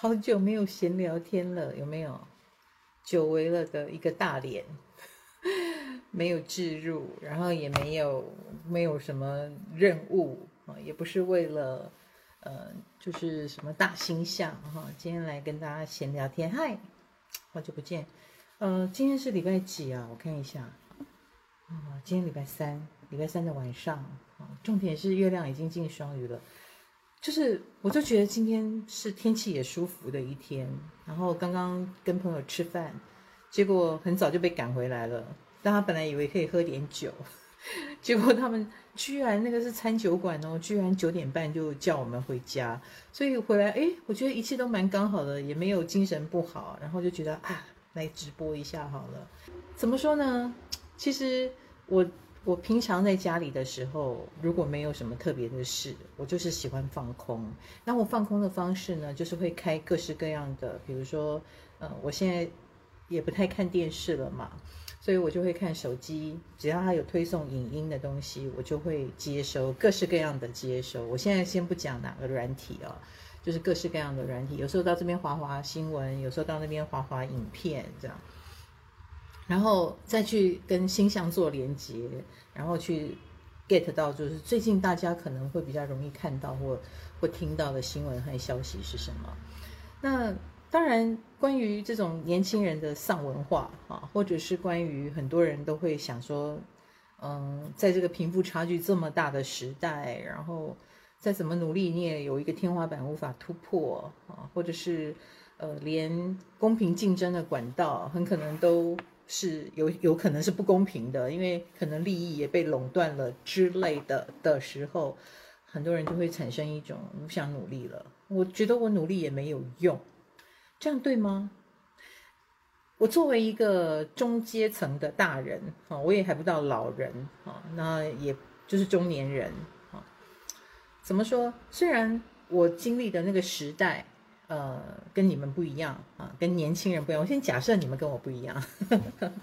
好久没有闲聊天了，有没有？久违了的一个大脸，没有置入，然后也没有没有什么任务啊，也不是为了呃，就是什么大星象哈。今天来跟大家闲聊天，嗨，好久不见。呃，今天是礼拜几啊？我看一下，啊，今天礼拜三，礼拜三的晚上啊。重点是月亮已经进双鱼了。就是，我就觉得今天是天气也舒服的一天。然后刚刚跟朋友吃饭，结果很早就被赶回来了。但他本来以为可以喝点酒，结果他们居然那个是餐酒馆哦，居然九点半就叫我们回家。所以回来，哎，我觉得一切都蛮刚好的，也没有精神不好。然后就觉得啊，来直播一下好了。怎么说呢？其实我。我平常在家里的时候，如果没有什么特别的事，我就是喜欢放空。那我放空的方式呢，就是会开各式各样的，比如说，呃，我现在也不太看电视了嘛，所以我就会看手机，只要它有推送影音的东西，我就会接收各式各样的接收。我现在先不讲哪个软体哦，就是各式各样的软体，有时候到这边滑滑新闻，有时候到那边滑滑影片，这样。然后再去跟星象做连接，然后去 get 到就是最近大家可能会比较容易看到或或听到的新闻和消息是什么。那当然，关于这种年轻人的丧文化啊，或者是关于很多人都会想说，嗯，在这个贫富差距这么大的时代，然后再怎么努力，你也有一个天花板无法突破啊，或者是呃，连公平竞争的管道很可能都。是有有可能是不公平的，因为可能利益也被垄断了之类的的时候，很多人就会产生一种不想努力了。我觉得我努力也没有用，这样对吗？我作为一个中阶层的大人啊，我也还不到老人啊，那也就是中年人啊。怎么说？虽然我经历的那个时代。呃，跟你们不一样啊，跟年轻人不一样。我先假设你们跟我不一样。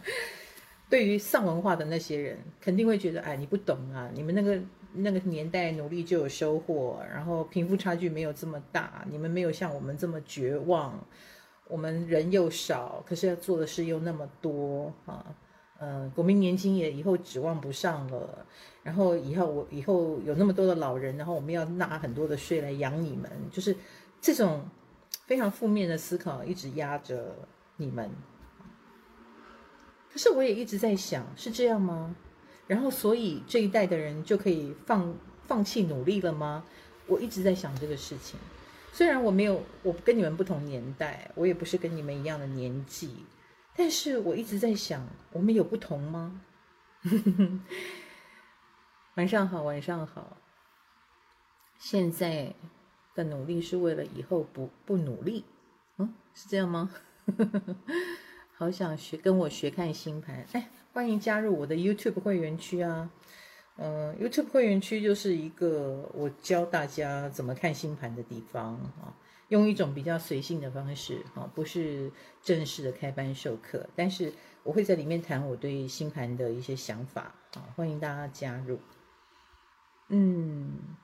对于丧文化的那些人，肯定会觉得，哎，你不懂啊，你们那个那个年代努力就有收获，然后贫富差距没有这么大，你们没有像我们这么绝望。我们人又少，可是要做的事又那么多啊。呃，国民年金也以后指望不上了，然后以后我以后有那么多的老人，然后我们要纳很多的税来养你们，就是这种。非常负面的思考一直压着你们，可是我也一直在想，是这样吗？然后，所以这一代的人就可以放放弃努力了吗？我一直在想这个事情。虽然我没有，我跟你们不同年代，我也不是跟你们一样的年纪，但是我一直在想，我们有不同吗？晚上好，晚上好，现在。的努力是为了以后不不努力，嗯，是这样吗？好想学跟我学看星盘，哎，欢迎加入我的 YouTube 会员区啊！嗯、呃，YouTube 会员区就是一个我教大家怎么看星盘的地方啊，用一种比较随性的方式啊，不是正式的开班授课，但是我会在里面谈我对星盘的一些想法啊，欢迎大家加入。嗯。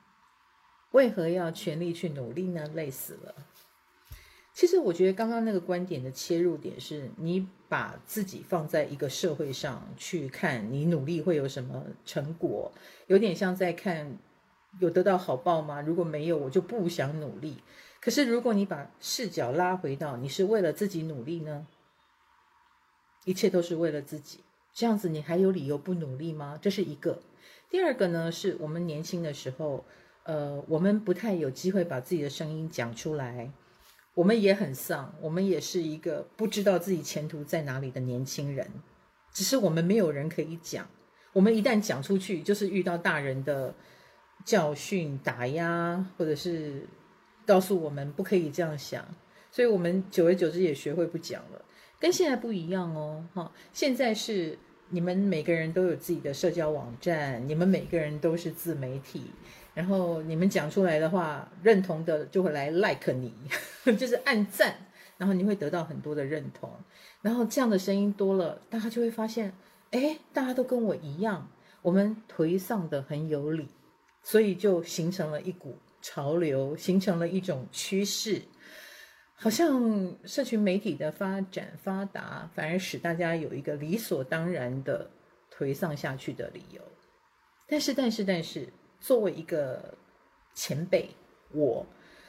为何要全力去努力呢？累死了。其实我觉得刚刚那个观点的切入点是，你把自己放在一个社会上去看，你努力会有什么成果？有点像在看有得到好报吗？如果没有，我就不想努力。可是如果你把视角拉回到你是为了自己努力呢？一切都是为了自己，这样子你还有理由不努力吗？这是一个。第二个呢，是我们年轻的时候。呃，我们不太有机会把自己的声音讲出来，我们也很丧，我们也是一个不知道自己前途在哪里的年轻人，只是我们没有人可以讲。我们一旦讲出去，就是遇到大人的教训、打压，或者是告诉我们不可以这样想，所以我们久而久之也学会不讲了。跟现在不一样哦，哈，现在是你们每个人都有自己的社交网站，你们每个人都是自媒体。然后你们讲出来的话，认同的就会来 like 你，就是按赞，然后你会得到很多的认同。然后这样的声音多了，大家就会发现，哎，大家都跟我一样，我们颓丧的很有理，所以就形成了一股潮流，形成了一种趋势。好像社群媒体的发展发达，反而使大家有一个理所当然的颓丧下去的理由。但是，但是，但是，作为一个前辈，我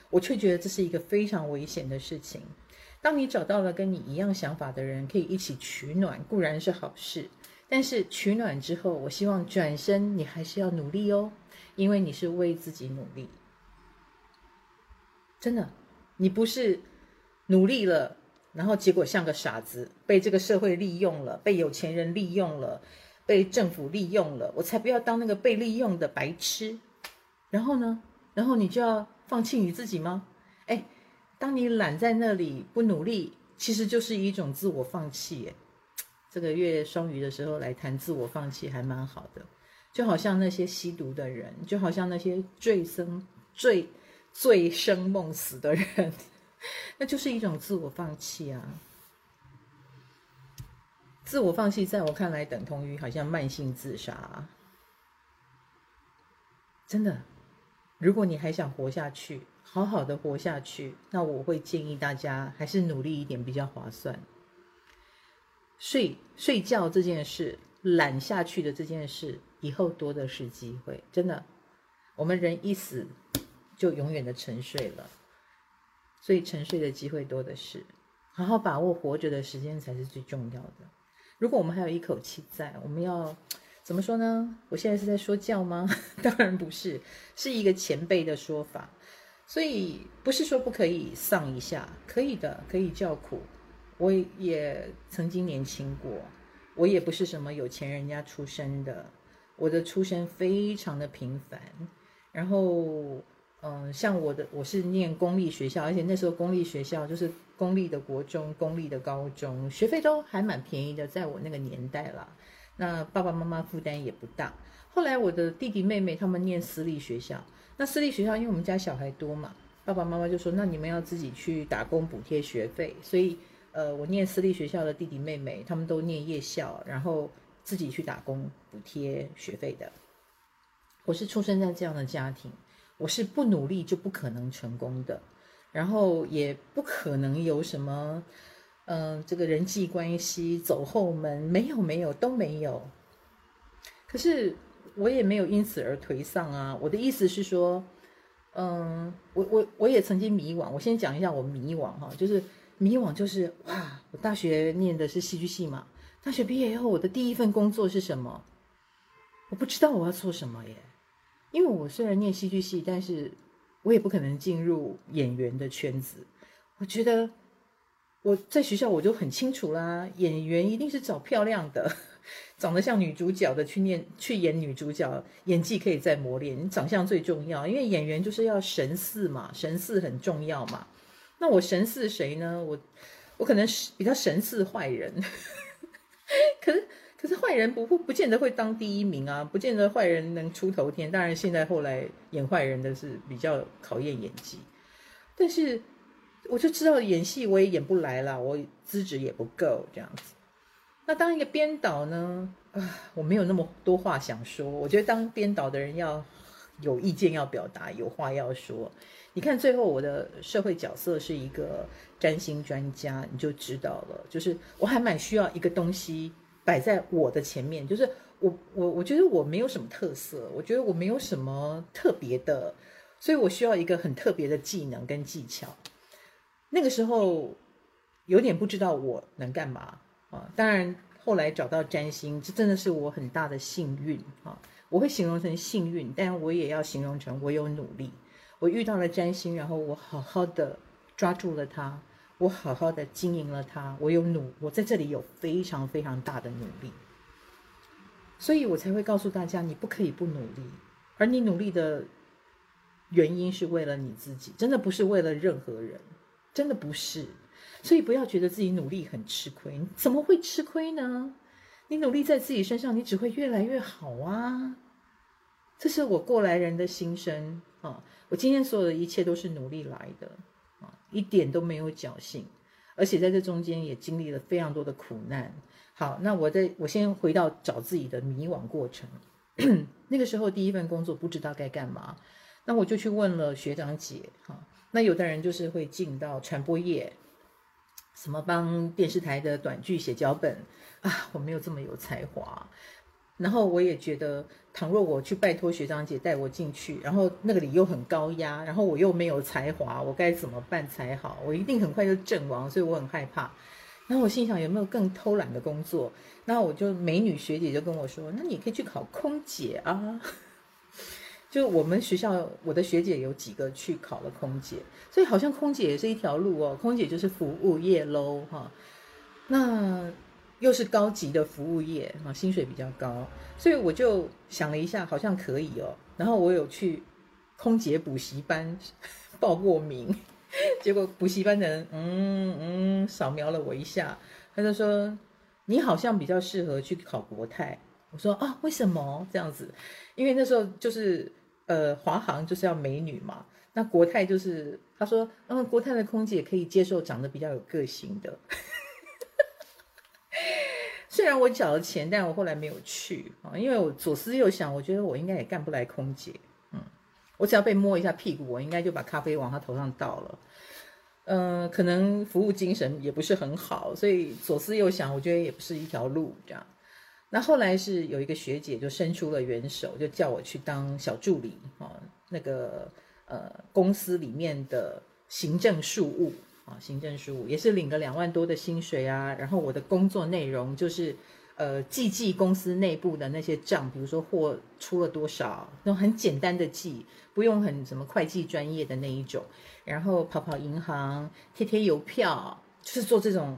我却觉得这是一个非常危险的事情。当你找到了跟你一样想法的人，可以一起取暖，固然是好事。但是取暖之后，我希望转身你还是要努力哦，因为你是为自己努力。真的，你不是努力了，然后结果像个傻子，被这个社会利用了，被有钱人利用了，被政府利用了，我才不要当那个被利用的白痴。然后呢？然后你就要放弃你自己吗？哎。当你懒在那里不努力，其实就是一种自我放弃耶。这个月双鱼的时候来谈自我放弃还蛮好的，就好像那些吸毒的人，就好像那些醉生醉醉生梦死的人，那就是一种自我放弃啊。自我放弃在我看来等同于好像慢性自杀，真的。如果你还想活下去，好好的活下去，那我会建议大家还是努力一点比较划算。睡睡觉这件事，懒下去的这件事，以后多的是机会。真的，我们人一死就永远的沉睡了，所以沉睡的机会多的是。好好把握活着的时间才是最重要的。如果我们还有一口气在，我们要。怎么说呢？我现在是在说教吗？当然不是，是一个前辈的说法。所以不是说不可以丧一下，可以的，可以叫苦。我也曾经年轻过，我也不是什么有钱人家出身的，我的出身非常的平凡。然后，嗯，像我的，我是念公立学校，而且那时候公立学校就是公立的国中、公立的高中，学费都还蛮便宜的，在我那个年代啦。那爸爸妈妈负担也不大。后来我的弟弟妹妹他们念私立学校，那私立学校因为我们家小孩多嘛，爸爸妈妈就说，那你们要自己去打工补贴学费。所以，呃，我念私立学校的弟弟妹妹他们都念夜校，然后自己去打工补贴学费的。我是出生在这样的家庭，我是不努力就不可能成功的，然后也不可能有什么。嗯、这个人际关系走后门没有没有都没有，可是我也没有因此而颓丧啊。我的意思是说，嗯，我我我也曾经迷惘。我先讲一下我迷惘哈，就是迷惘就是哇，我大学念的是戏剧系嘛，大学毕业以后我的第一份工作是什么？我不知道我要做什么耶，因为我虽然念戏剧系，但是我也不可能进入演员的圈子。我觉得。我在学校我就很清楚啦，演员一定是找漂亮的，长得像女主角的去念去演女主角，演技可以再磨练，长相最重要，因为演员就是要神似嘛，神似很重要嘛。那我神似谁呢？我我可能是比较神似坏人，可是可是坏人不不不见得会当第一名啊，不见得坏人能出头天。当然现在后来演坏人的是比较考验演技，但是。我就知道演戏我也演不来了，我资质也不够这样子。那当一个编导呢？啊，我没有那么多话想说。我觉得当编导的人要有意见要表达，有话要说。你看最后我的社会角色是一个占星专家，你就知道了。就是我还蛮需要一个东西摆在我的前面，就是我我我觉得我没有什么特色，我觉得我没有什么特别的，所以我需要一个很特别的技能跟技巧。那个时候有点不知道我能干嘛啊，当然后来找到占星，这真的是我很大的幸运啊！我会形容成幸运，但我也要形容成我有努力。我遇到了占星，然后我好好的抓住了它，我好好的经营了它，我有努，我在这里有非常非常大的努力，所以我才会告诉大家，你不可以不努力，而你努力的原因是为了你自己，真的不是为了任何人。真的不是，所以不要觉得自己努力很吃亏。你怎么会吃亏呢？你努力在自己身上，你只会越来越好啊！这是我过来人的心声啊！我今天所有的一切都是努力来的，一点都没有侥幸，而且在这中间也经历了非常多的苦难。好，那我再我先回到找自己的迷惘过程。那个时候第一份工作不知道该干嘛。那我就去问了学长姐哈。那有的人就是会进到传播业，什么帮电视台的短剧写脚本啊，我没有这么有才华。然后我也觉得，倘若我去拜托学长姐带我进去，然后那个里又很高压，然后我又没有才华，我该怎么办才好？我一定很快就阵亡，所以我很害怕。然后我心想，有没有更偷懒的工作？然后我就美女学姐就跟我说：“那你可以去考空姐啊。”就我们学校，我的学姐有几个去考了空姐，所以好像空姐也是一条路哦。空姐就是服务业喽，哈。那。又是高级的服务业啊，薪水比较高，所以我就想了一下，好像可以哦。然后我有去空姐补习班 报过名，结果补习班的人嗯嗯扫描了我一下，他就说你好像比较适合去考国泰。我说啊，为什么这样子？因为那时候就是呃华航就是要美女嘛，那国泰就是他说嗯国泰的空姐可以接受长得比较有个性的。虽然我缴了钱，但我后来没有去啊，因为我左思右想，我觉得我应该也干不来空姐。嗯，我只要被摸一下屁股，我应该就把咖啡往他头上倒了。嗯、可能服务精神也不是很好，所以左思右想，我觉得也不是一条路这样。那后来是有一个学姐就伸出了援手，就叫我去当小助理啊，那个呃公司里面的行政事务。啊，行政事务也是领个两万多的薪水啊。然后我的工作内容就是，呃，记记公司内部的那些账，比如说货出了多少，那种很简单的记，不用很什么会计专业的那一种。然后跑跑银行，贴贴邮票，就是做这种，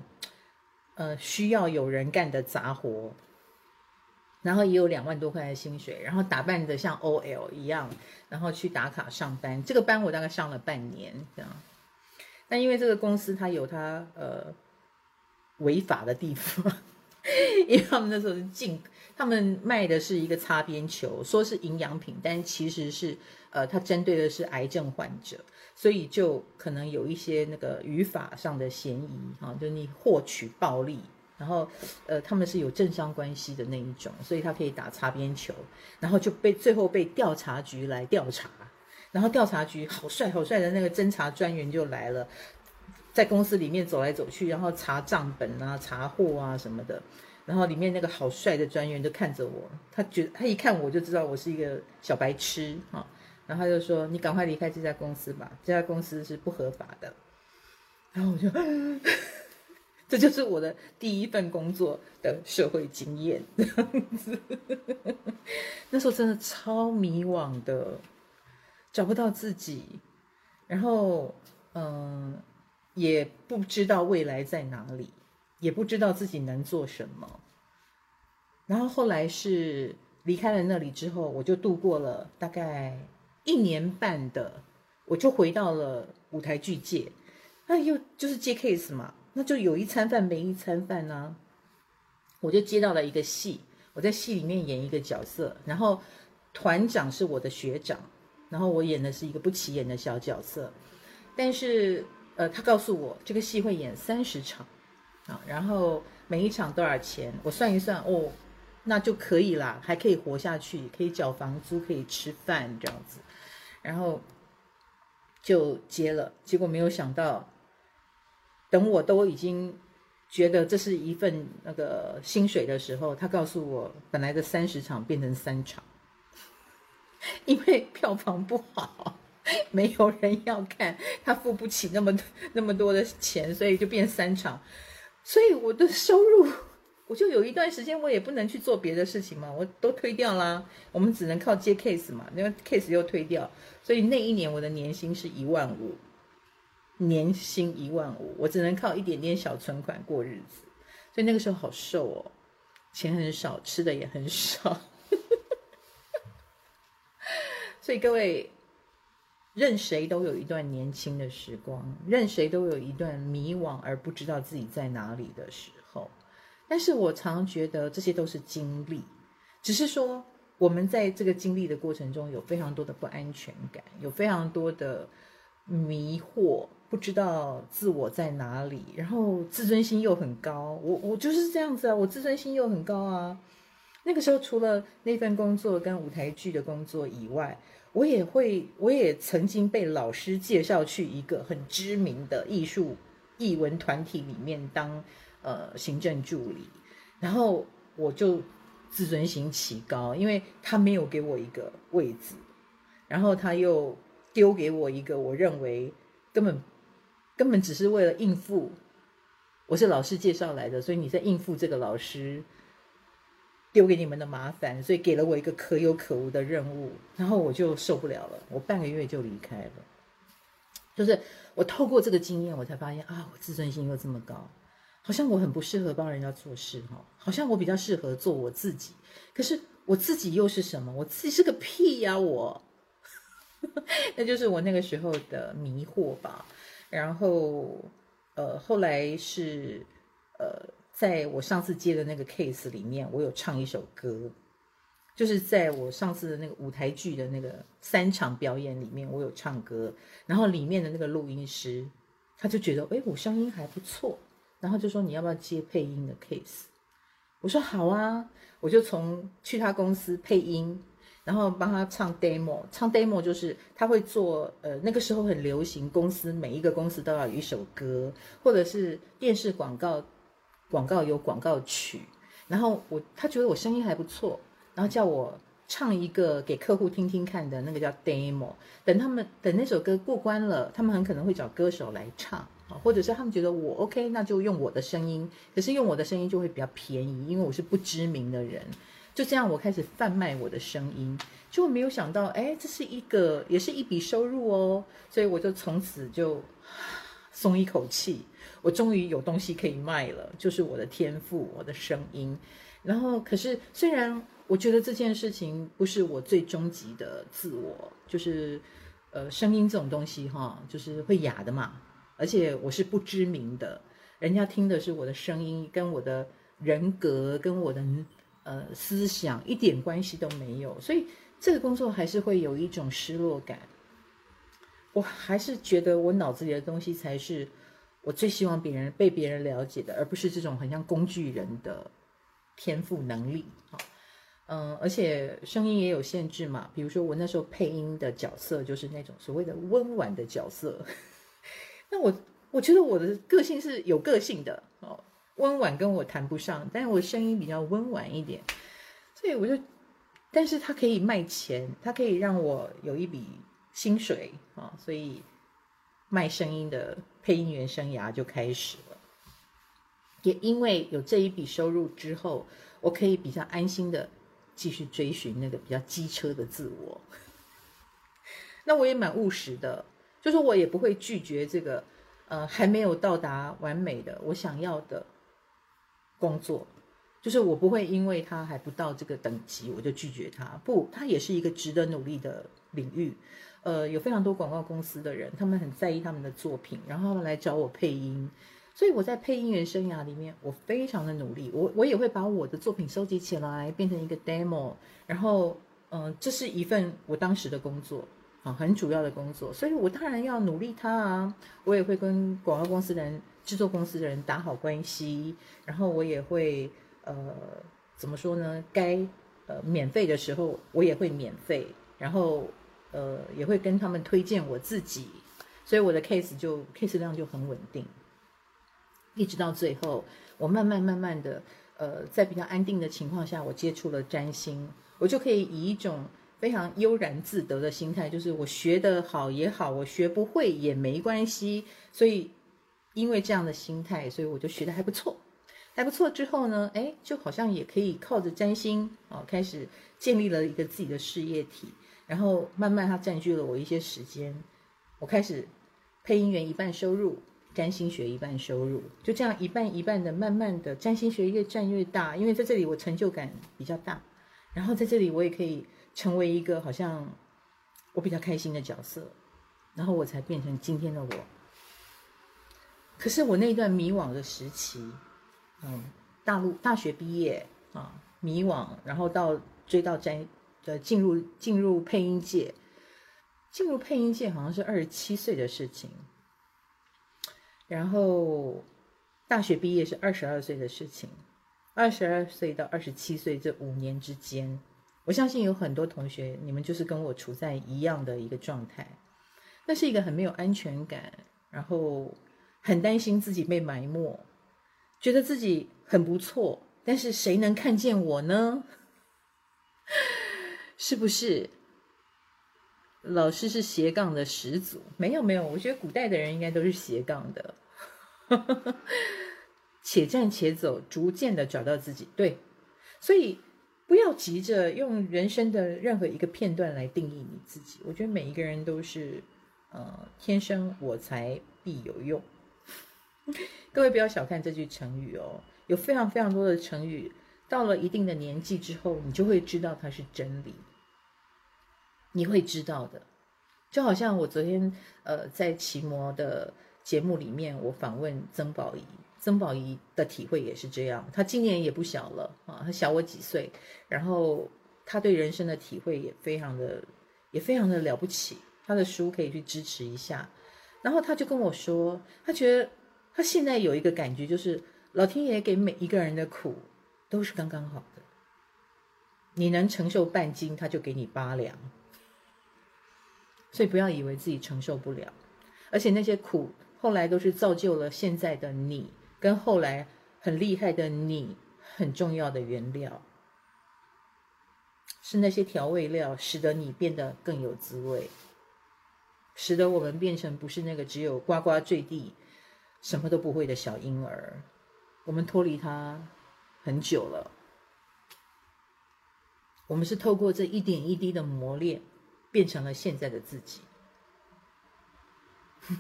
呃，需要有人干的杂活。然后也有两万多块的薪水，然后打扮得像 OL 一样，然后去打卡上班。这个班我大概上了半年，这样。但因为这个公司它有它呃违法的地方，因为他们那时候是进，他们卖的是一个擦边球，说是营养品，但其实是呃它针对的是癌症患者，所以就可能有一些那个语法上的嫌疑啊，就你获取暴利，然后呃他们是有政商关系的那一种，所以他可以打擦边球，然后就被最后被调查局来调查。然后调查局好帅好帅的那个侦查专员就来了，在公司里面走来走去，然后查账本啊、查货啊什么的。然后里面那个好帅的专员就看着我，他觉得他一看我就知道我是一个小白痴啊。然后他就说：“你赶快离开这家公司吧，这家公司是不合法的。”然后我就，这就是我的第一份工作的社会经验，那时候真的超迷惘的。找不到自己，然后嗯，也不知道未来在哪里，也不知道自己能做什么。然后后来是离开了那里之后，我就度过了大概一年半的，我就回到了舞台剧界。那又就是接 case 嘛，那就有一餐饭没一餐饭呢。我就接到了一个戏，我在戏里面演一个角色，然后团长是我的学长。然后我演的是一个不起眼的小角色，但是呃，他告诉我这个戏会演三十场，啊，然后每一场多少钱？我算一算，哦，那就可以啦，还可以活下去，可以缴房租，可以吃饭这样子，然后就接了。结果没有想到，等我都已经觉得这是一份那个薪水的时候，他告诉我，本来的三十场变成三场。因为票房不好，没有人要看，他付不起那么那么多的钱，所以就变三场。所以我的收入，我就有一段时间我也不能去做别的事情嘛，我都推掉啦。我们只能靠接 case 嘛，因为 case 又推掉，所以那一年我的年薪是一万五，年薪一万五，我只能靠一点点小存款过日子。所以那个时候好瘦哦，钱很少，吃的也很少。所以各位，任谁都有一段年轻的时光，任谁都有一段迷惘而不知道自己在哪里的时候。但是我常觉得这些都是经历，只是说我们在这个经历的过程中有非常多的不安全感，有非常多的迷惑，不知道自我在哪里，然后自尊心又很高。我我就是这样子啊，我自尊心又很高啊。那个时候除了那份工作跟舞台剧的工作以外，我也会，我也曾经被老师介绍去一个很知名的艺术艺文团体里面当呃行政助理，然后我就自尊心奇高，因为他没有给我一个位置，然后他又丢给我一个我认为根本根本只是为了应付，我是老师介绍来的，所以你在应付这个老师。丢给你们的麻烦，所以给了我一个可有可无的任务，然后我就受不了了，我半个月就离开了。就是我透过这个经验，我才发现啊，我自尊心又这么高，好像我很不适合帮人家做事哈，好像我比较适合做我自己。可是我自己又是什么？我自己是个屁呀！我，那就是我那个时候的迷惑吧。然后，呃，后来是，呃。在我上次接的那个 case 里面，我有唱一首歌，就是在我上次的那个舞台剧的那个三场表演里面，我有唱歌，然后里面的那个录音师他就觉得，哎，我声音还不错，然后就说你要不要接配音的 case？我说好啊，我就从去他公司配音，然后帮他唱 demo，唱 demo 就是他会做，呃，那个时候很流行，公司每一个公司都要有一首歌，或者是电视广告。广告有广告曲，然后我他觉得我声音还不错，然后叫我唱一个给客户听听看的那个叫 demo。等他们等那首歌过关了，他们很可能会找歌手来唱啊，或者是他们觉得我 OK，那就用我的声音。可是用我的声音就会比较便宜，因为我是不知名的人。就这样，我开始贩卖我的声音，就没有想到，哎，这是一个也是一笔收入哦。所以我就从此就松一口气。我终于有东西可以卖了，就是我的天赋，我的声音。然后，可是虽然我觉得这件事情不是我最终极的自我，就是呃，声音这种东西哈，就是会哑的嘛。而且我是不知名的，人家听的是我的声音，跟我的人格，跟我的呃思想一点关系都没有。所以这个工作还是会有一种失落感。我还是觉得我脑子里的东西才是。我最希望别人被别人了解的，而不是这种很像工具人的天赋能力。嗯，而且声音也有限制嘛。比如说我那时候配音的角色就是那种所谓的温婉的角色。那我我觉得我的个性是有个性的哦，温婉跟我谈不上，但是我声音比较温婉一点，所以我就，但是它可以卖钱，它可以让我有一笔薪水啊，所以。卖声音的配音员生涯就开始了，也因为有这一笔收入之后，我可以比较安心的继续追寻那个比较机车的自我。那我也蛮务实的，就是我也不会拒绝这个呃还没有到达完美的我想要的工作，就是我不会因为他还不到这个等级我就拒绝他，不，他也是一个值得努力的领域。呃，有非常多广告公司的人，他们很在意他们的作品，然后他们来找我配音，所以我在配音员生涯里面，我非常的努力，我我也会把我的作品收集起来，变成一个 demo，然后，嗯、这是一份我当时的工作啊，很主要的工作，所以我当然要努力它啊，我也会跟广告公司的人、制作公司的人打好关系，然后我也会呃，怎么说呢？该呃免费的时候，我也会免费，然后。呃，也会跟他们推荐我自己，所以我的 case 就 case 量就很稳定，一直到最后，我慢慢慢慢的，呃，在比较安定的情况下，我接触了占星，我就可以以一种非常悠然自得的心态，就是我学得好也好，我学不会也没关系，所以因为这样的心态，所以我就学得还不错，还不错之后呢，哎，就好像也可以靠着占星啊，开始建立了一个自己的事业体。然后慢慢，它占据了我一些时间。我开始配音员一半收入，占星学一半收入，就这样一半一半的，慢慢的占星学越占越大。因为在这里我成就感比较大，然后在这里我也可以成为一个好像我比较开心的角色，然后我才变成今天的我。可是我那一段迷惘的时期，嗯，大陆大学毕业啊，迷惘，然后到追到占。呃，进入进入配音界，进入配音界好像是二十七岁的事情，然后大学毕业是二十二岁的事情，二十二岁到二十七岁这五年之间，我相信有很多同学，你们就是跟我处在一样的一个状态，那是一个很没有安全感，然后很担心自己被埋没，觉得自己很不错，但是谁能看见我呢？是不是？老师是斜杠的始祖？没有没有，我觉得古代的人应该都是斜杠的。且战且走，逐渐的找到自己。对，所以不要急着用人生的任何一个片段来定义你自己。我觉得每一个人都是，呃，天生我材必有用。各位不要小看这句成语哦，有非常非常多的成语，到了一定的年纪之后，你就会知道它是真理。你会知道的，就好像我昨天呃在奇摩的节目里面，我访问曾宝仪，曾宝仪的体会也是这样。他今年也不小了啊，他小我几岁，然后他对人生的体会也非常的也非常的了不起。他的书可以去支持一下。然后他就跟我说，他觉得他现在有一个感觉，就是老天爷给每一个人的苦都是刚刚好的，你能承受半斤，他就给你八两。所以不要以为自己承受不了，而且那些苦后来都是造就了现在的你，跟后来很厉害的你很重要的原料，是那些调味料使得你变得更有滋味，使得我们变成不是那个只有呱呱坠地、什么都不会的小婴儿，我们脱离它很久了，我们是透过这一点一滴的磨练。变成了现在的自己，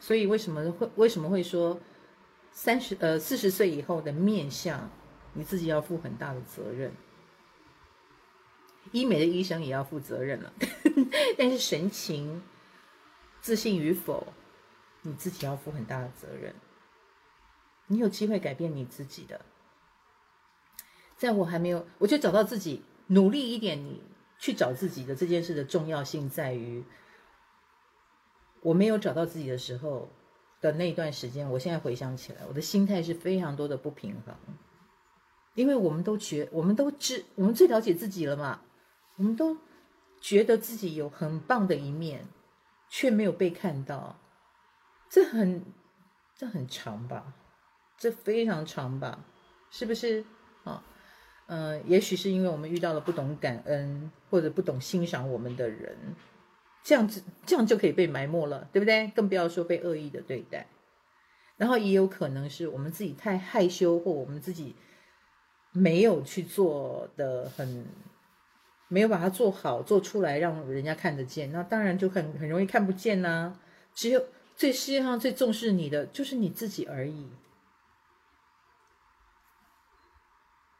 所以为什么会为什么会说三十呃四十岁以后的面相，你自己要负很大的责任。医美的医生也要负责任了，但是神情自信与否，你自己要负很大的责任。你有机会改变你自己的，在我还没有，我就找到自己，努力一点，你。去找自己的这件事的重要性在于，我没有找到自己的时候的那一段时间，我现在回想起来，我的心态是非常多的不平衡，因为我们都觉，我们都知，我们最了解自己了嘛，我们都觉得自己有很棒的一面，却没有被看到，这很，这很长吧，这非常长吧，是不是啊？嗯、也许是因为我们遇到了不懂感恩或者不懂欣赏我们的人，这样子这样就可以被埋没了，对不对？更不要说被恶意的对待。然后也有可能是我们自己太害羞，或我们自己没有去做的很，没有把它做好做出来，让人家看得见。那当然就很很容易看不见呐、只有最世界上最重视你的就是你自己而已。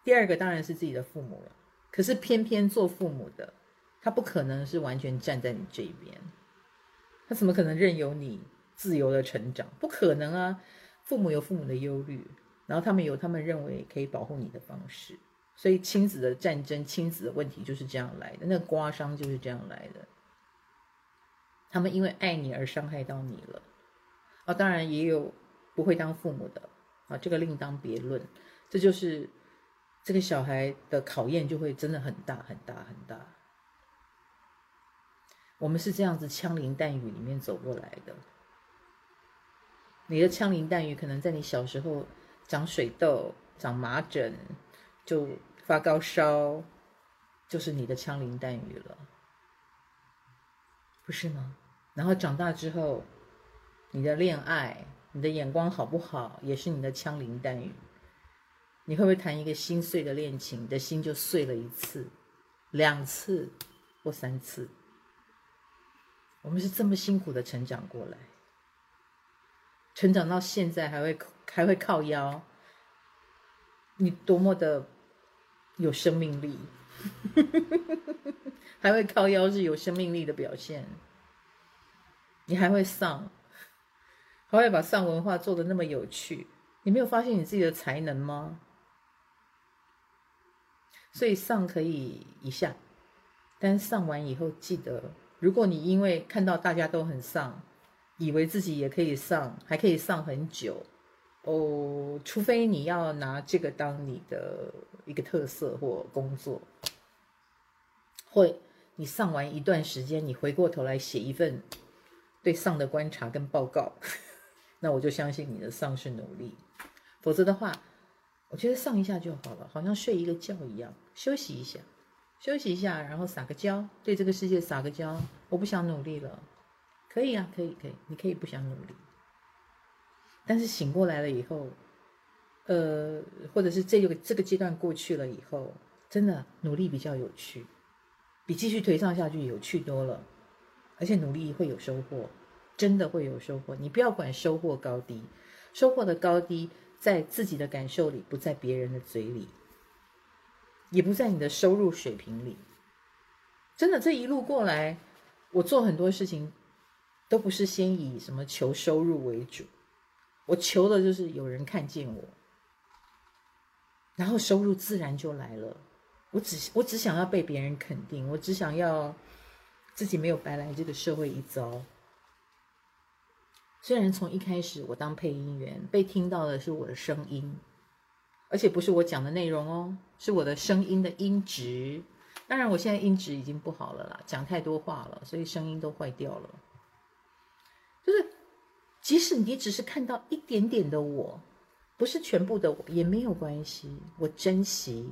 第二个当然是自己的父母了，可是偏偏做父母的，他不可能是完全站在你这边，他怎么可能任由你自由的成长？不可能啊！父母有父母的忧虑，然后他们有他们认为可以保护你的方式，所以亲子的战争、亲子的问题就是这样来的，那刮伤就是这样来的。他们因为爱你而伤害到你了，啊，当然也有不会当父母的，啊，这个另当别论，这就是。这个小孩的考验就会真的很大很大很大。我们是这样子枪林弹雨里面走过来的。你的枪林弹雨可能在你小时候长水痘、长麻疹，就发高烧，就是你的枪林弹雨了，不是吗？然后长大之后，你的恋爱、你的眼光好不好，也是你的枪林弹雨。你会不会谈一个心碎的恋情，你的心就碎了一次、两次或三次？我们是这么辛苦的成长过来，成长到现在还会还会靠腰，你多么的有生命力，还会靠腰是有生命力的表现。你还会丧，还会把丧文化做的那么有趣，你没有发现你自己的才能吗？所以上可以一下，但上完以后记得，如果你因为看到大家都很丧，以为自己也可以上，还可以上很久，哦，除非你要拿这个当你的一个特色或工作，或你上完一段时间，你回过头来写一份对上的观察跟报告，那我就相信你的上是努力。否则的话，我觉得上一下就好了，好像睡一个觉一样，休息一下，休息一下，然后撒个娇，对这个世界撒个娇，我不想努力了，可以啊，可以，可以，你可以不想努力。但是醒过来了以后，呃，或者是这个这个阶段过去了以后，真的努力比较有趣，比继续颓丧下去有趣多了，而且努力会有收获，真的会有收获。你不要管收获高低，收获的高低在自己的感受里，不在别人的嘴里，也不在你的收入水平里。真的这一路过来，我做很多事情都不是先以什么求收入为主。我求的就是有人看见我，然后收入自然就来了。我只我只想要被别人肯定，我只想要自己没有白来这个社会一遭。虽然从一开始我当配音员，被听到的是我的声音，而且不是我讲的内容哦，是我的声音的音质。当然，我现在音质已经不好了啦，讲太多话了，所以声音都坏掉了。就是。即使你只是看到一点点的我，不是全部的我，也没有关系。我珍惜，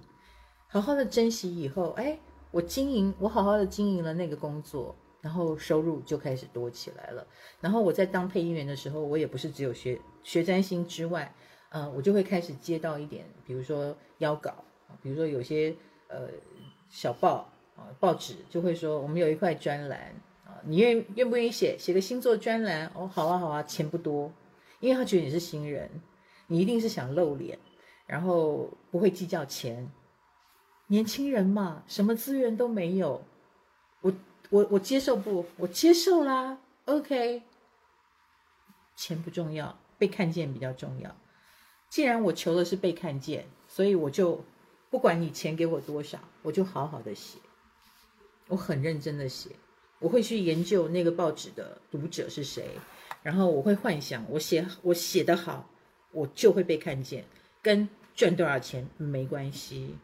好好的珍惜以后，哎，我经营，我好好的经营了那个工作，然后收入就开始多起来了。然后我在当配音员的时候，我也不是只有学学占星之外，呃，我就会开始接到一点，比如说邀稿，比如说有些呃小报啊报纸就会说我们有一块专栏啊。你愿愿不愿意写写个星座专栏？哦，好啊，好啊，钱不多，因为他觉得你是新人，你一定是想露脸，然后不会计较钱。年轻人嘛，什么资源都没有，我我我接受不？我接受啦，OK。钱不重要，被看见比较重要。既然我求的是被看见，所以我就不管你钱给我多少，我就好好的写，我很认真的写。我会去研究那个报纸的读者是谁，然后我会幻想我写我写得好，我就会被看见，跟赚多少钱没关系。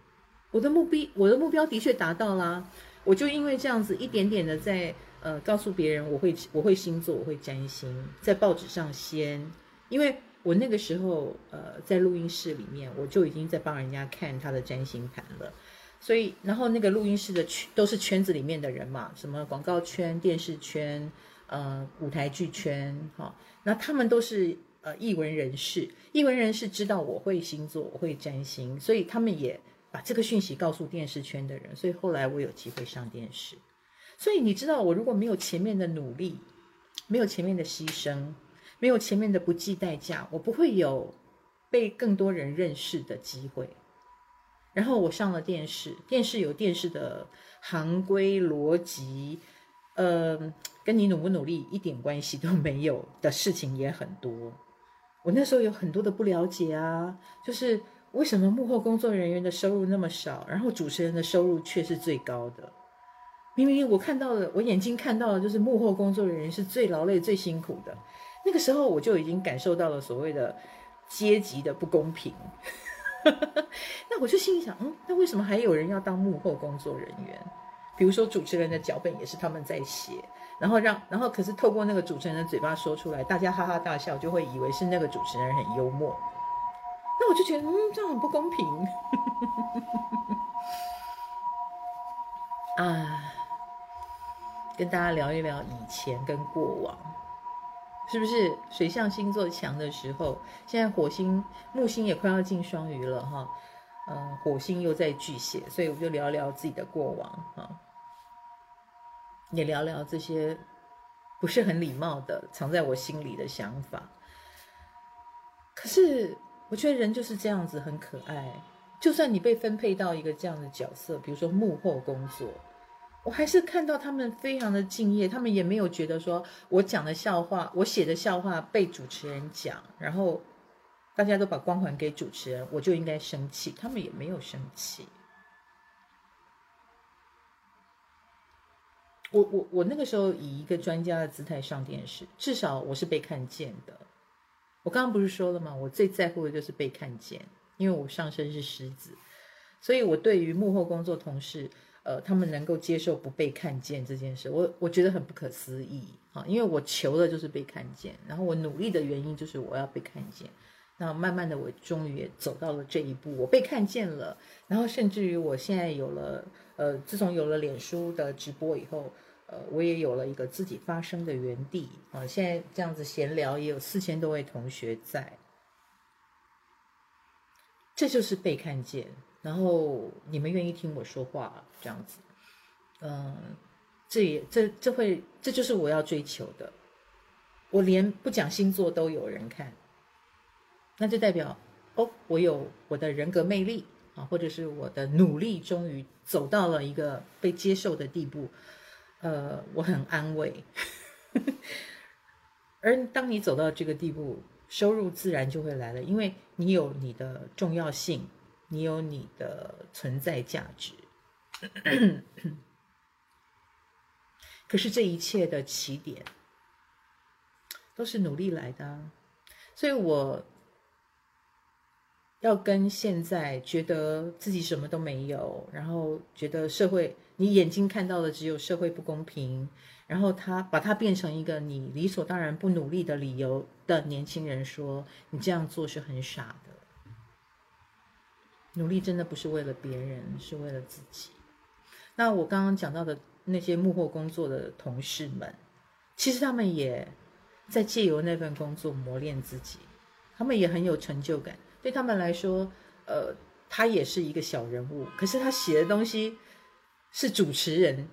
我的目标，我的目标的确达到啦。我就因为这样子一点点的在呃告诉别人，我会我会星座，我会占星，在报纸上先，因为我那个时候呃在录音室里面，我就已经在帮人家看他的占星盘了。所以，然后那个录音室的圈都是圈子里面的人嘛，什么广告圈、电视圈、呃舞台剧圈，哈，那他们都是呃艺文人士，艺文人士知道我会星座，我会占星，所以他们也把这个讯息告诉电视圈的人，所以后来我有机会上电视。所以你知道，我如果没有前面的努力，没有前面的牺牲，没有前面的不计代价，我不会有被更多人认识的机会。然后我上了电视，电视有电视的行规逻辑，呃，跟你努不努力一点关系都没有的事情也很多。我那时候有很多的不了解啊，就是为什么幕后工作人员的收入那么少，然后主持人的收入却是最高的？明明我看到的，我眼睛看到的就是幕后工作人员是最劳累、最辛苦的。那个时候我就已经感受到了所谓的阶级的不公平。那我就心里想，嗯，那为什么还有人要当幕后工作人员？比如说主持人的脚本也是他们在写，然后让，然后可是透过那个主持人的嘴巴说出来，大家哈哈大笑，就会以为是那个主持人很幽默。那我就觉得，嗯，这样很不公平。啊，跟大家聊一聊以前跟过往。是不是水象星座强的时候？现在火星木星也快要进双鱼了哈，嗯，火星又在巨蟹，所以我就聊聊自己的过往哈，也聊聊这些不是很礼貌的藏在我心里的想法。可是我觉得人就是这样子，很可爱。就算你被分配到一个这样的角色，比如说幕后工作。我还是看到他们非常的敬业，他们也没有觉得说我讲的笑话，我写的笑话被主持人讲，然后大家都把光环给主持人，我就应该生气。他们也没有生气。我我我那个时候以一个专家的姿态上电视，至少我是被看见的。我刚刚不是说了吗？我最在乎的就是被看见，因为我上身是狮子，所以我对于幕后工作同事，呃，他们能够接受不被看见这件事，我我觉得很不可思议啊！因为我求的就是被看见，然后我努力的原因就是我要被看见。那慢慢的，我终于也走到了这一步，我被看见了，然后甚至于我现在有了，呃，自从有了脸书的直播以后。呃，我也有了一个自己发声的园地啊！现在这样子闲聊，也有四千多位同学在，这就是被看见。然后你们愿意听我说话，这样子，嗯，这也这这会这就是我要追求的。我连不讲星座都有人看，那就代表哦，我有我的人格魅力啊，或者是我的努力终于走到了一个被接受的地步。呃，我很安慰，而当你走到这个地步，收入自然就会来了，因为你有你的重要性，你有你的存在价值。可是这一切的起点都是努力来的，所以我要跟现在觉得自己什么都没有，然后觉得社会。你眼睛看到的只有社会不公平，然后他把它变成一个你理所当然不努力的理由的年轻人说，你这样做是很傻的。努力真的不是为了别人，是为了自己。那我刚刚讲到的那些幕后工作的同事们，其实他们也在借由那份工作磨练自己，他们也很有成就感。对他们来说，呃，他也是一个小人物，可是他写的东西。是主持人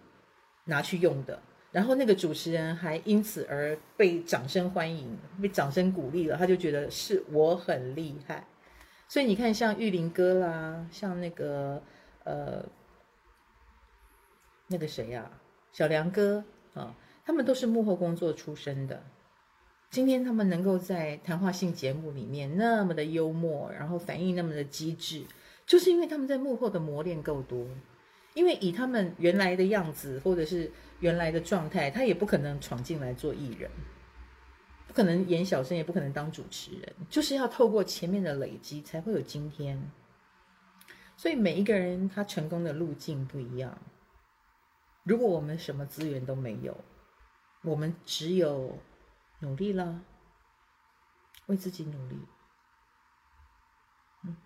拿去用的，然后那个主持人还因此而被掌声欢迎，被掌声鼓励了，他就觉得是我很厉害。所以你看，像玉林哥啦，像那个呃那个谁呀、啊，小梁哥啊，他们都是幕后工作出身的。今天他们能够在谈话性节目里面那么的幽默，然后反应那么的机智，就是因为他们在幕后的磨练够多。因为以他们原来的样子，或者是原来的状态，他也不可能闯进来做艺人，不可能演小生，也不可能当主持人，就是要透过前面的累积，才会有今天。所以每一个人他成功的路径不一样。如果我们什么资源都没有，我们只有努力了，为自己努力。嗯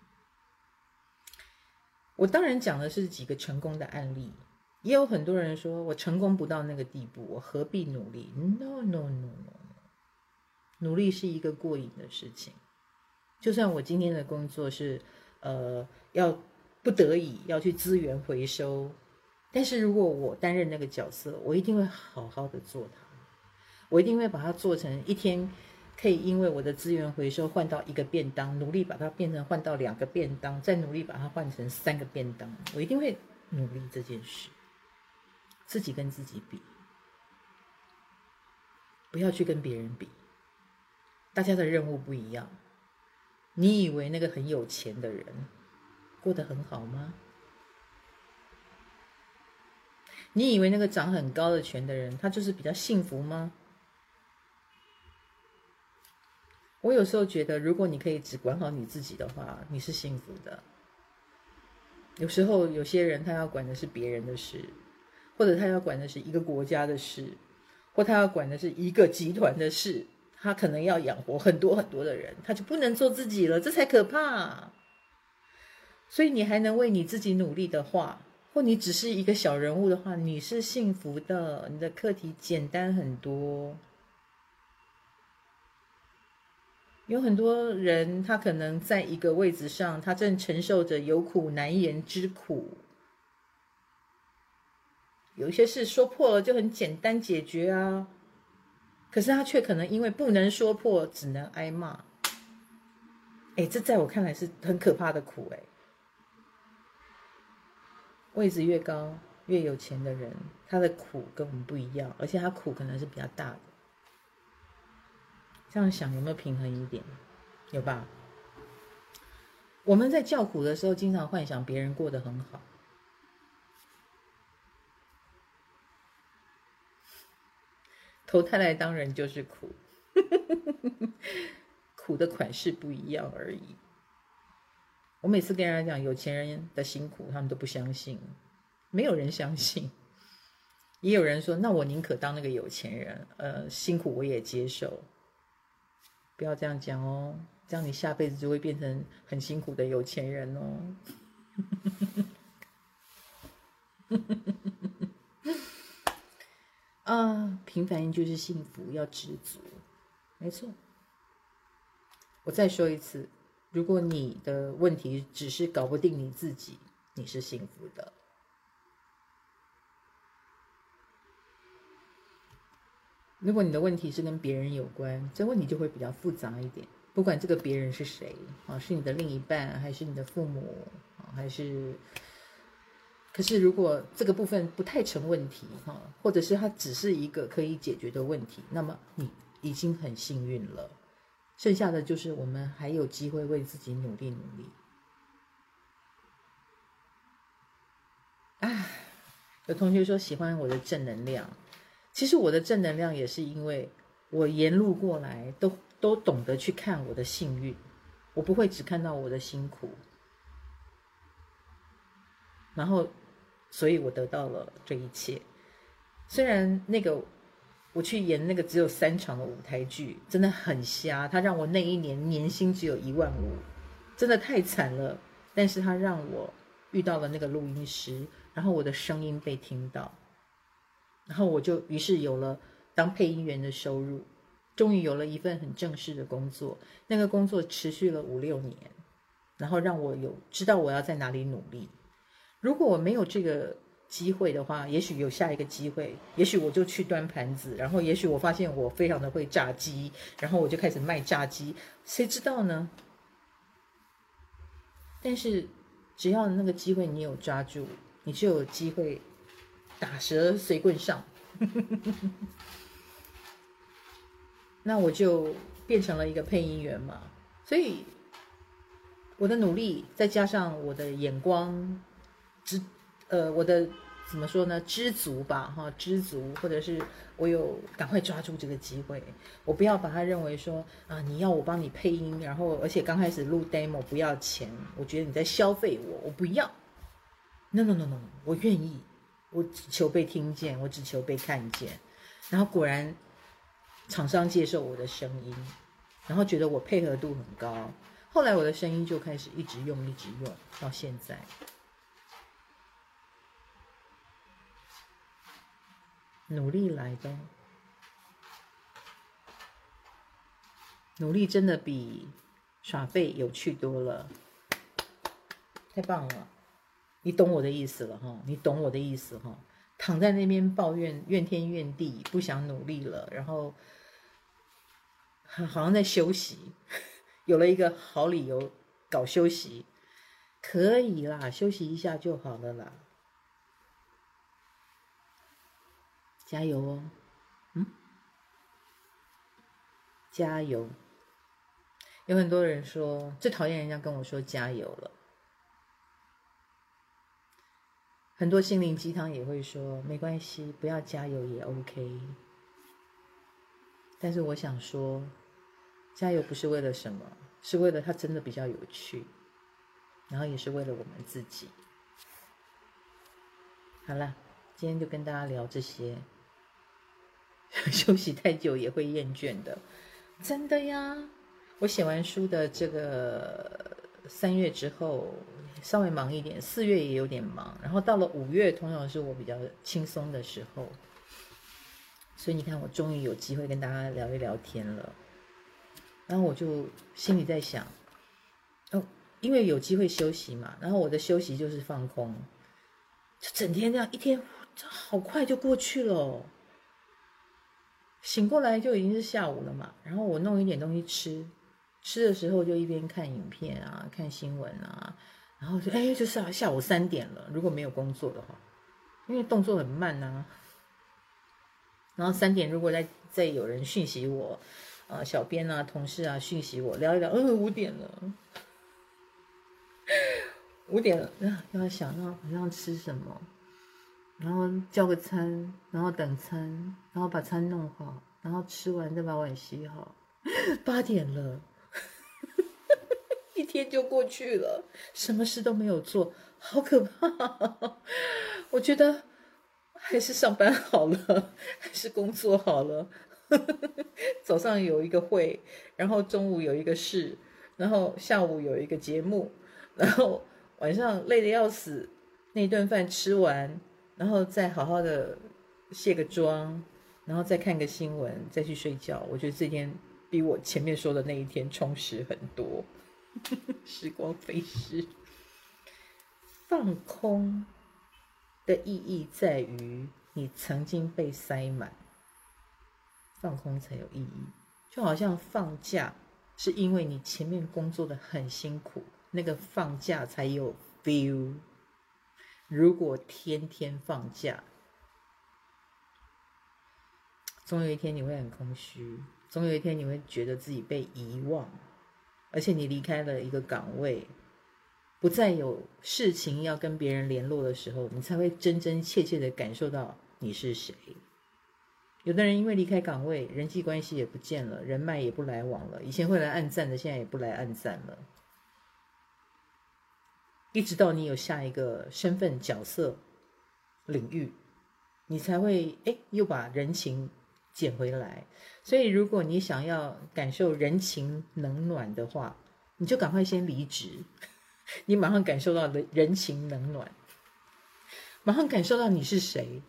我当然讲的是几个成功的案例，也有很多人说我成功不到那个地步，我何必努力？No no no no no，努力是一个过瘾的事情。就算我今天的工作是，呃，要不得已要去资源回收，但是如果我担任那个角色，我一定会好好的做它，我一定会把它做成一天。可以因为我的资源回收换到一个便当，努力把它变成换到两个便当，再努力把它换成三个便当。我一定会努力这件事，自己跟自己比，不要去跟别人比。大家的任务不一样。你以为那个很有钱的人过得很好吗？你以为那个长很高的权的人，他就是比较幸福吗？我有时候觉得，如果你可以只管好你自己的话，你是幸福的。有时候有些人他要管的是别人的事，或者他要管的是一个国家的事，或他要管的是一个集团的事，他可能要养活很多很多的人，他就不能做自己了，这才可怕。所以你还能为你自己努力的话，或你只是一个小人物的话，你是幸福的，你的课题简单很多。有很多人，他可能在一个位置上，他正承受着有苦难言之苦。有一些事说破了就很简单解决啊，可是他却可能因为不能说破，只能挨骂。哎，这在我看来是很可怕的苦哎。位置越高、越有钱的人，他的苦跟我们不一样，而且他苦可能是比较大的。这样想有没有平衡一点？有吧？我们在叫苦的时候，经常幻想别人过得很好。投胎来当人就是苦，苦的款式不一样而已。我每次跟人家讲有钱人的辛苦，他们都不相信，没有人相信。也有人说，那我宁可当那个有钱人，呃，辛苦我也接受。不要这样讲哦，这样你下辈子就会变成很辛苦的有钱人哦。啊，平凡就是幸福，要知足。没错，我再说一次，如果你的问题只是搞不定你自己，你是幸福的。如果你的问题是跟别人有关，这问题就会比较复杂一点。不管这个别人是谁啊，是你的另一半，还是你的父母啊，还是……可是，如果这个部分不太成问题哈，或者是它只是一个可以解决的问题，那么你已经很幸运了。剩下的就是我们还有机会为自己努力努力。啊，有同学说喜欢我的正能量，其实我的正能量也是因为我沿路过来都都懂得去看我的幸运，我不会只看到我的辛苦，然后。所以我得到了这一切，虽然那个我去演那个只有三场的舞台剧，真的很瞎。他让我那一年年薪只有一万五，真的太惨了。但是他让我遇到了那个录音师，然后我的声音被听到，然后我就于是有了当配音员的收入，终于有了一份很正式的工作。那个工作持续了五六年，然后让我有知道我要在哪里努力。如果我没有这个机会的话，也许有下一个机会，也许我就去端盘子，然后也许我发现我非常的会炸鸡，然后我就开始卖炸鸡，谁知道呢？但是只要那个机会你有抓住，你就有机会打蛇随棍上。那我就变成了一个配音员嘛，所以我的努力再加上我的眼光。知，呃，我的怎么说呢？知足吧，哈，知足，或者是我有赶快抓住这个机会，我不要把它认为说啊，你要我帮你配音，然后而且刚开始录 demo 不要钱，我觉得你在消费我，我不要。No no no no，我愿意，我只求被听见，我只求被看见。然后果然，厂商接受我的声音，然后觉得我配合度很高，后来我的声音就开始一直用，一直用到现在。努力来的，努力真的比耍废有趣多了，太棒了！你懂我的意思了哈，你懂我的意思哈。躺在那边抱怨怨天怨地，不想努力了，然后好像在休息，有了一个好理由搞休息，可以啦，休息一下就好了啦。加油哦，嗯，加油！有很多人说最讨厌人家跟我说加油了，很多心灵鸡汤也会说没关系，不要加油也 OK。但是我想说，加油不是为了什么，是为了它真的比较有趣，然后也是为了我们自己。好了，今天就跟大家聊这些。休息太久也会厌倦的，真的呀。我写完书的这个三月之后，稍微忙一点，四月也有点忙，然后到了五月，通常是我比较轻松的时候。所以你看，我终于有机会跟大家聊一聊天了。然后我就心里在想，哦，因为有机会休息嘛，然后我的休息就是放空，就整天这样一天，这好快就过去了。醒过来就已经是下午了嘛，然后我弄一点东西吃，吃的时候就一边看影片啊，看新闻啊，然后就哎，就是啊，下午三点了。如果没有工作的话，因为动作很慢啊。然后三点如果再再有人讯息我，啊，小编啊、同事啊讯息我聊一聊，嗯，五点了，五点了，要想那晚上吃什么。然后叫个餐，然后等餐，然后把餐弄好，然后吃完再把碗洗好。八点了，天就过去了，什么事都没有做，好可怕！我觉得还是上班好了，还是工作好了。早上有一个会，然后中午有一个事，然后下午有一个节目，然后晚上累得要死，那顿饭吃完，然后再好好的卸个妆，然后再看个新闻，再去睡觉。我觉得这天比我前面说的那一天充实很多。时光飞逝，放空的意义在于你曾经被塞满，放空才有意义。就好像放假，是因为你前面工作的很辛苦，那个放假才有 feel。如果天天放假，总有一天你会很空虚，总有一天你会觉得自己被遗忘。而且你离开了一个岗位，不再有事情要跟别人联络的时候，你才会真真切切的感受到你是谁。有的人因为离开岗位，人际关系也不见了，人脉也不来往了，以前会来按赞的，现在也不来按赞了。一直到你有下一个身份角色领域，你才会哎又把人情。捡回来，所以如果你想要感受人情冷暖的话，你就赶快先离职，你马上感受到的人情冷暖，马上感受到你是谁，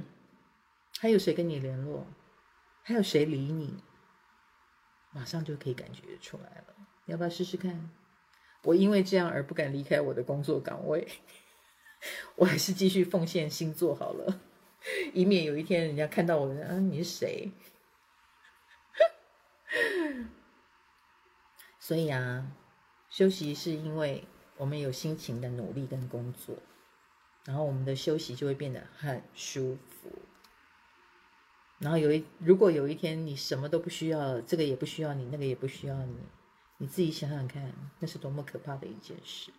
还有谁跟你联络，还有谁理你，马上就可以感觉出来了。你要不要试试看？我因为这样而不敢离开我的工作岗位，我还是继续奉献星座好了。以免有一天人家看到我，嗯、啊，你是谁？所以啊，休息是因为我们有辛勤的努力跟工作，然后我们的休息就会变得很舒服。然后有一，如果有一天你什么都不需要，这个也不需要你，那个也不需要你，你自己想想看，那是多么可怕的一件事。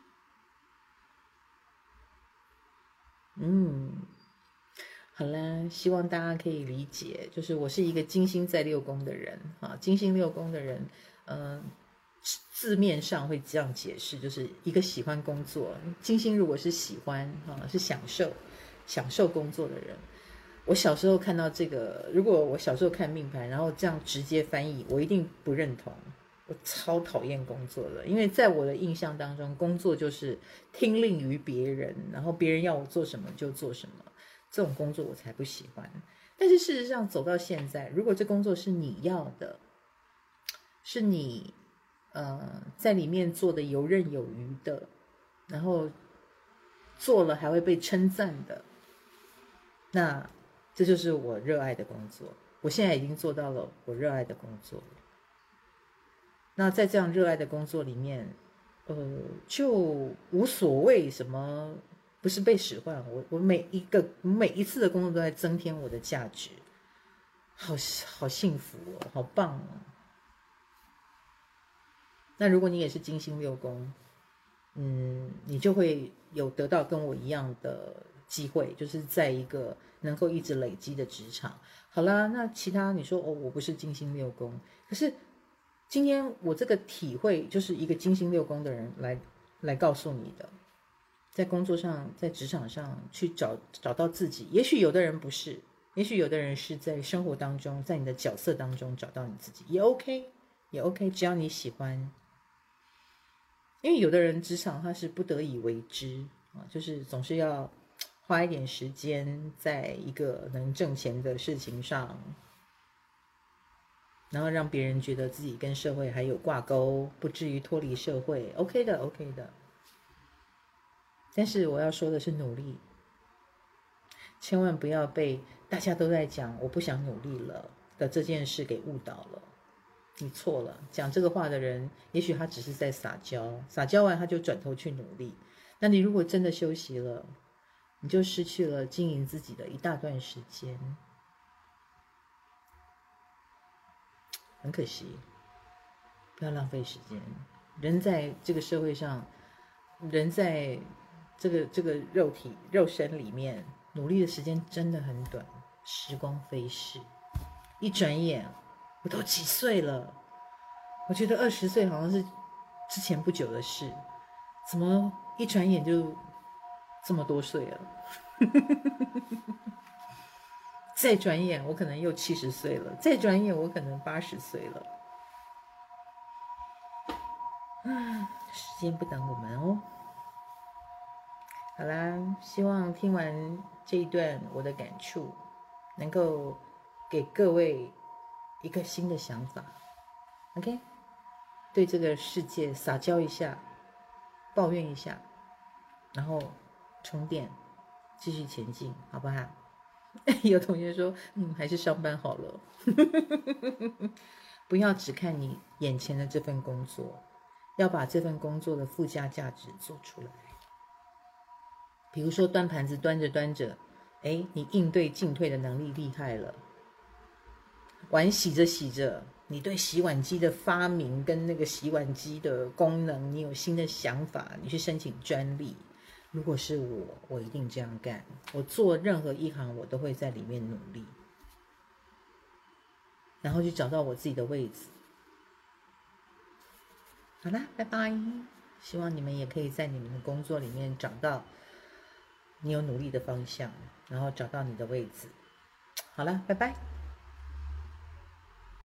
嗯。好啦，希望大家可以理解，就是我是一个金星在六宫的人啊，金星六宫的人，嗯、字面上会这样解释，就是一个喜欢工作，金星如果是喜欢啊，是享受享受工作的人。我小时候看到这个，如果我小时候看命盘，然后这样直接翻译，我一定不认同，我超讨厌工作的，因为在我的印象当中，工作就是听令于别人，然后别人要我做什么就做什么。这种工作我才不喜欢，但是事实上走到现在，如果这工作是你要的，是你呃在里面做的游刃有余的，然后做了还会被称赞的，那这就是我热爱的工作。我现在已经做到了我热爱的工作。那在这样热爱的工作里面，呃，就无所谓什么。不是被使唤，我我每一个每一次的工作都在增添我的价值，好好幸福哦，好棒哦。那如果你也是金星六宫，嗯，你就会有得到跟我一样的机会，就是在一个能够一直累积的职场。好啦，那其他你说哦，我不是金星六宫，可是今天我这个体会就是一个金星六宫的人来来告诉你的。在工作上，在职场上去找找到自己，也许有的人不是，也许有的人是在生活当中，在你的角色当中找到你自己，也 OK，也 OK，只要你喜欢。因为有的人职场他是不得已为之啊，就是总是要花一点时间在一个能挣钱的事情上，然后让别人觉得自己跟社会还有挂钩，不至于脱离社会，OK 的，OK 的。但是我要说的是努力，千万不要被大家都在讲“我不想努力了”的这件事给误导了。你错了，讲这个话的人，也许他只是在撒娇，撒娇完他就转头去努力。那你如果真的休息了，你就失去了经营自己的一大段时间，很可惜。不要浪费时间，人在这个社会上，人在。这个这个肉体肉身里面努力的时间真的很短，时光飞逝，一转眼我都几岁了？我觉得二十岁好像是之前不久的事，怎么一转眼就这么多岁了？再转眼，我可能又七十岁了；再转眼，我可能八十岁了。嗯，时间不等我们哦。好啦，希望听完这一段我的感触，能够给各位一个新的想法。OK，对这个世界撒娇一下，抱怨一下，然后充电，继续前进，好不好？有同学说，嗯，还是上班好了。不要只看你眼前的这份工作，要把这份工作的附加价值做出来。比如说端盘子端着端着，哎，你应对进退的能力厉害了；碗洗着洗着，你对洗碗机的发明跟那个洗碗机的功能，你有新的想法，你去申请专利。如果是我，我一定这样干。我做任何一行，我都会在里面努力，然后去找到我自己的位置。好啦，拜拜！希望你们也可以在你们的工作里面找到。你有努力的方向，然后找到你的位置。好了，拜拜。